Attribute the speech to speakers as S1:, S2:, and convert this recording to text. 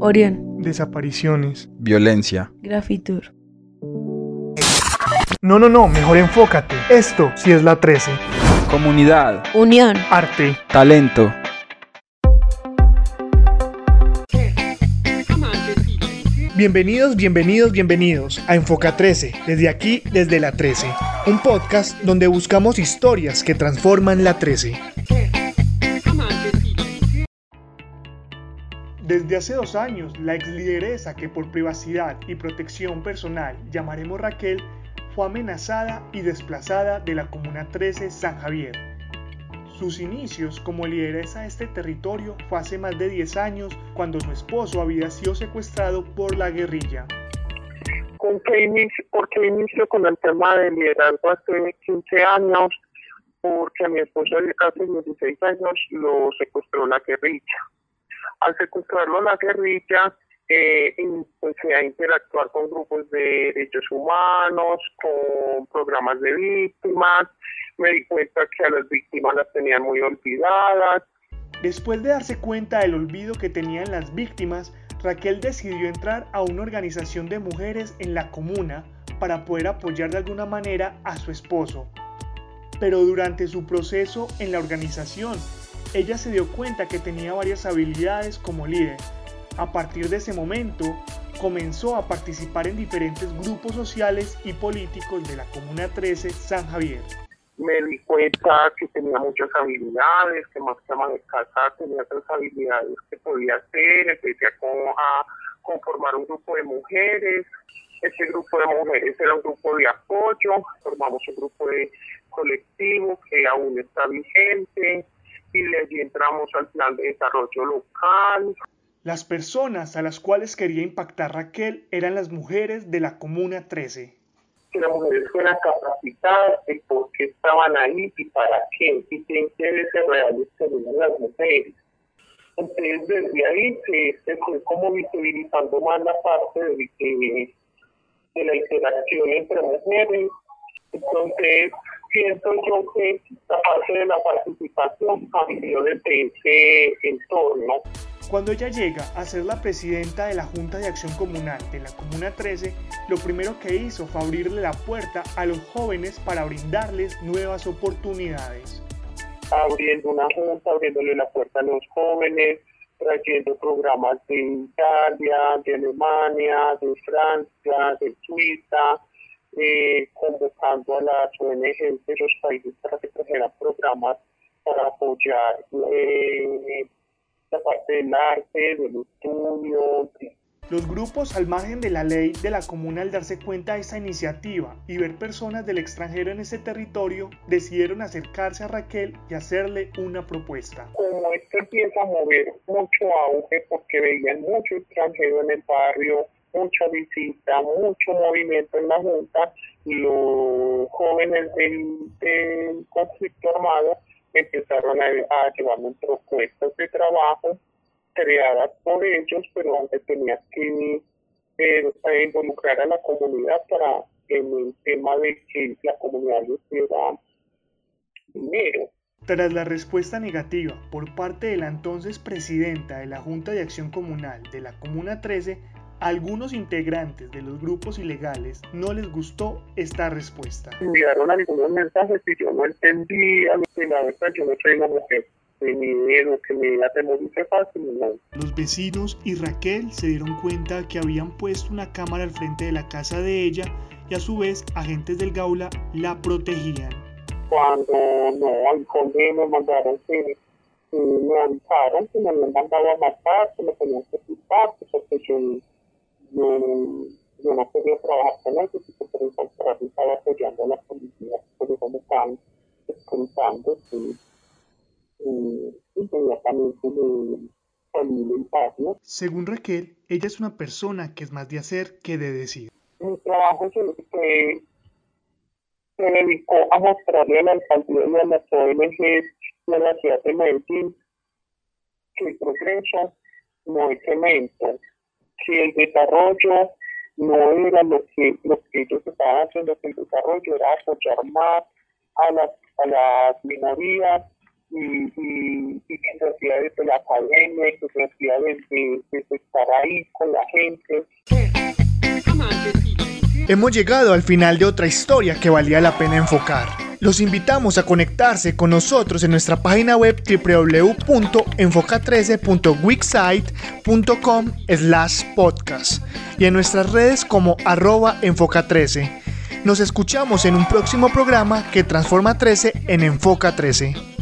S1: Orión,
S2: Desapariciones.
S3: Violencia.
S1: Grafitur,
S2: No, no, no, mejor enfócate. Esto sí es la 13.
S3: Comunidad.
S1: Unión,
S2: Arte.
S3: Talento.
S2: Bienvenidos, bienvenidos, bienvenidos a Enfoca 13, desde aquí, desde la 13. Un podcast donde buscamos historias que transforman la 13. Desde hace dos años, la ex lideresa que por privacidad y protección personal llamaremos Raquel fue amenazada y desplazada de la Comuna 13 San Javier. Sus inicios como lideresa de este territorio fue hace más de 10 años cuando su esposo había sido secuestrado por la guerrilla.
S4: ¿Con qué inicio? ¿Por qué inicio con el tema del liderazgo hace 15 años? Porque a mi esposo de hace 16 años lo secuestró la guerrilla. Al secuestrarlo la guerrilla, eh, empecé a interactuar con grupos de derechos humanos, con programas de víctimas. Me di cuenta que a las víctimas las tenían muy olvidadas.
S2: Después de darse cuenta del olvido que tenían las víctimas, Raquel decidió entrar a una organización de mujeres en la comuna para poder apoyar de alguna manera a su esposo. Pero durante su proceso en la organización, ella se dio cuenta que tenía varias habilidades como líder. A partir de ese momento, comenzó a participar en diferentes grupos sociales y políticos de la Comuna 13 San Javier.
S4: Me di cuenta que tenía muchas habilidades, que más que ama de casa tenía otras habilidades que podía hacer. Empecé a, co- a conformar un grupo de mujeres. Ese grupo de mujeres era un grupo de apoyo. Formamos un grupo de colectivo que aún está vigente. Y de entramos al plan de desarrollo local.
S2: Las personas a las cuales quería impactar Raquel eran las mujeres de la Comuna 13.
S4: que las mujeres fueran capacitadas de por qué estaban ahí y para qué, y qué intereses reales tenían las mujeres. Entonces, desde ahí se, se fue como visibilizando más la parte de, que- de la interacción entre mujeres. Entonces, siento yo que la parte de la participación cambió desde ese entorno.
S2: Cuando ella llega a ser la presidenta de la Junta de Acción Comunal de la Comuna 13, lo primero que hizo fue abrirle la puerta a los jóvenes para brindarles nuevas oportunidades.
S4: abriendo una junta, abriéndole la puerta a los jóvenes, trayendo programas de Italia, de Alemania, de Francia, de Suiza, eh, convocando a las ONGs de los países para que trajeran programas para apoyar eh, la parte del arte, del estudio,
S2: Los grupos al margen de la ley de la comuna al darse cuenta de esta iniciativa y ver personas del extranjero en ese territorio, decidieron acercarse a Raquel y hacerle una propuesta.
S4: como esto empieza a mover mucho auge porque veían mucho extranjero en el barrio, mucha visita, mucho movimiento en la Junta, los jóvenes del, conflicto armado empezaron a, a llevarme propuestas de trabajo creadas por ellos, pero donde tenías que eh, involucrar a la comunidad para en el tema de que la comunidad diera dinero.
S2: Tras la respuesta negativa por parte de la entonces presidenta de la Junta de Acción Comunal de la Comuna 13, a algunos integrantes de los grupos ilegales no les gustó esta respuesta.
S4: enviaron algunos mensajes y yo no entendía, que la verdad yo no soy una mujer miedo, que me fácil, no.
S2: Los vecinos y Raquel se dieron cuenta que habían puesto una cámara al frente de la casa de ella y a su vez agentes del Gaula la protegían.
S4: Cuando no, al conde me mandaron que me avisaron que me habían mandado a matar, que me tenían que quitar, que porque no quería trabajar con ellos y que por el contrario estaba apoyando a la policía, por eso me estaban expulsando, y, y, inmediatamente patio.
S2: Según Raquel, ella es una persona que es más de hacer que de decir.
S4: mi trabajo se, se, se dedicó a mostrarle a la alcaldía y a las ONGs de la ciudad de Medellín que el progreso no es cemento, que el desarrollo no era lo que, lo que ellos estaban haciendo, que el desarrollo era apoyar más a las, a las minorías y, y, y necesidades de la academia, y necesidades de, de estar ahí con la gente.
S2: Hemos llegado al final de otra historia que valía la pena enfocar. Los invitamos a conectarse con nosotros en nuestra página web www.enfoca13.wixsite.com slash podcast y en nuestras redes como arroba enfoca13. Nos escuchamos en un próximo programa que transforma 13 en Enfoca 13.